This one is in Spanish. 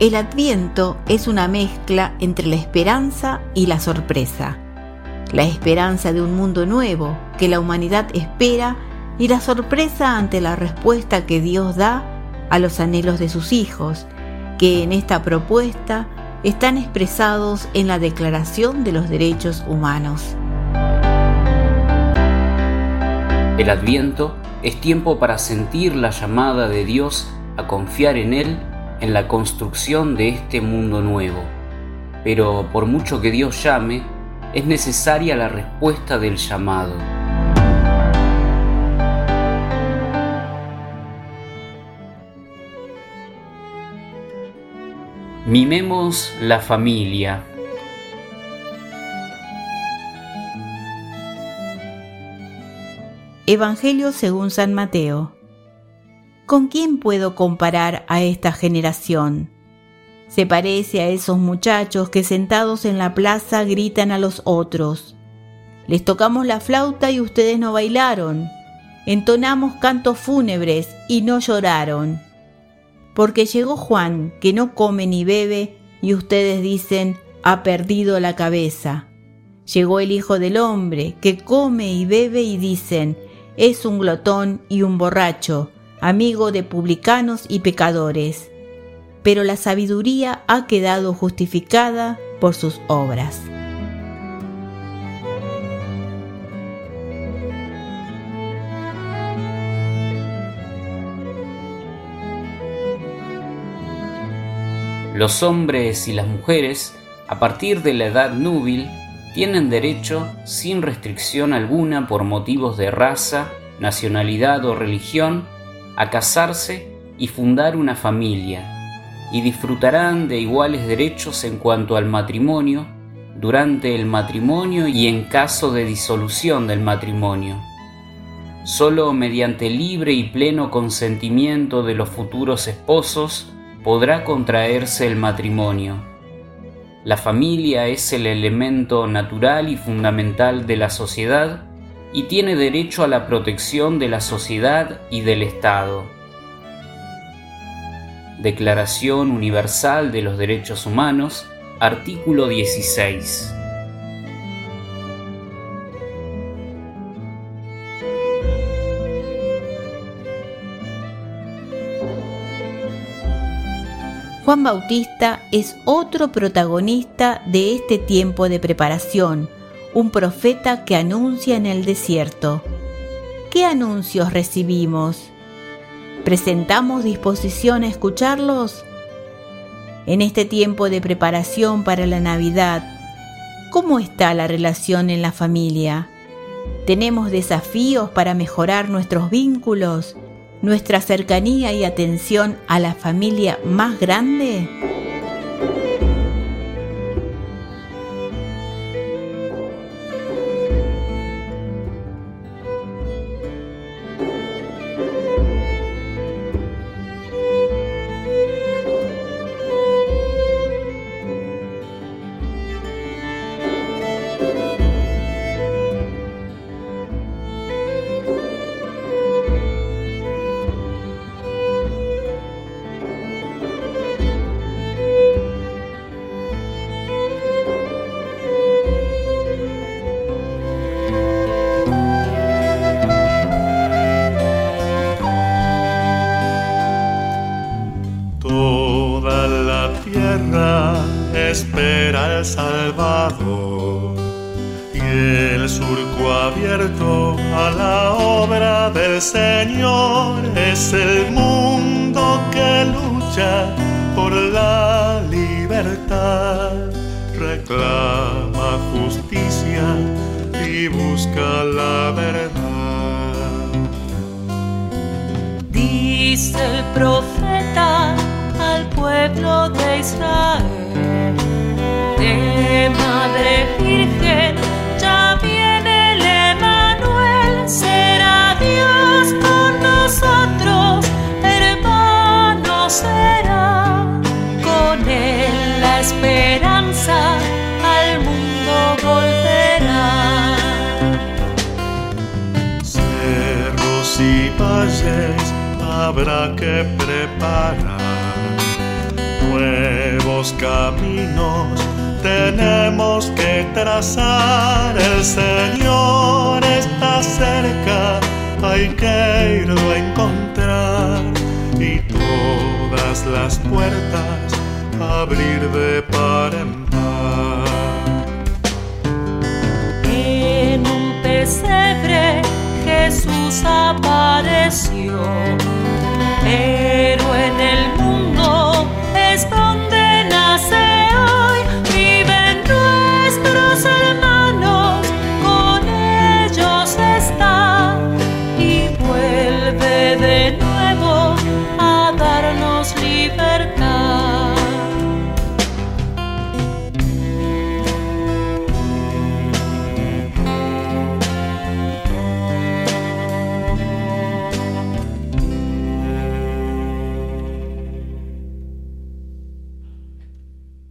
El adviento es una mezcla entre la esperanza y la sorpresa. La esperanza de un mundo nuevo que la humanidad espera y la sorpresa ante la respuesta que Dios da a los anhelos de sus hijos, que en esta propuesta están expresados en la Declaración de los Derechos Humanos. El adviento es tiempo para sentir la llamada de Dios a confiar en Él en la construcción de este mundo nuevo. Pero por mucho que Dios llame, es necesaria la respuesta del llamado. Mimemos la familia. Evangelio según San Mateo. ¿Con quién puedo comparar a esta generación? Se parece a esos muchachos que sentados en la plaza gritan a los otros. Les tocamos la flauta y ustedes no bailaron. Entonamos cantos fúnebres y no lloraron. Porque llegó Juan, que no come ni bebe, y ustedes dicen, ha perdido la cabeza. Llegó el Hijo del Hombre, que come y bebe, y dicen, es un glotón y un borracho, amigo de publicanos y pecadores. Pero la sabiduría ha quedado justificada por sus obras. Los hombres y las mujeres, a partir de la edad núbil, tienen derecho, sin restricción alguna por motivos de raza, nacionalidad o religión, a casarse y fundar una familia, y disfrutarán de iguales derechos en cuanto al matrimonio, durante el matrimonio y en caso de disolución del matrimonio. Solo mediante libre y pleno consentimiento de los futuros esposos podrá contraerse el matrimonio la familia es el elemento natural y fundamental de la sociedad y tiene derecho a la protección de la sociedad y del Estado. Declaración Universal de los Derechos Humanos, artículo 16. Juan Bautista es otro protagonista de este tiempo de preparación, un profeta que anuncia en el desierto. ¿Qué anuncios recibimos? ¿Presentamos disposición a escucharlos? En este tiempo de preparación para la Navidad, ¿cómo está la relación en la familia? ¿Tenemos desafíos para mejorar nuestros vínculos? nuestra cercanía y atención a la familia más grande? Espera el Salvador y el surco abierto a la obra del Señor es el mundo que lucha por la libertad, reclama justicia y busca la verdad. Dice el profeta al pueblo de Israel. Y valles habrá que preparar nuevos caminos tenemos que trazar. El Señor está cerca, hay que irlo a encontrar y todas las puertas abrir de par en par. En un pesebre Jesús apareció.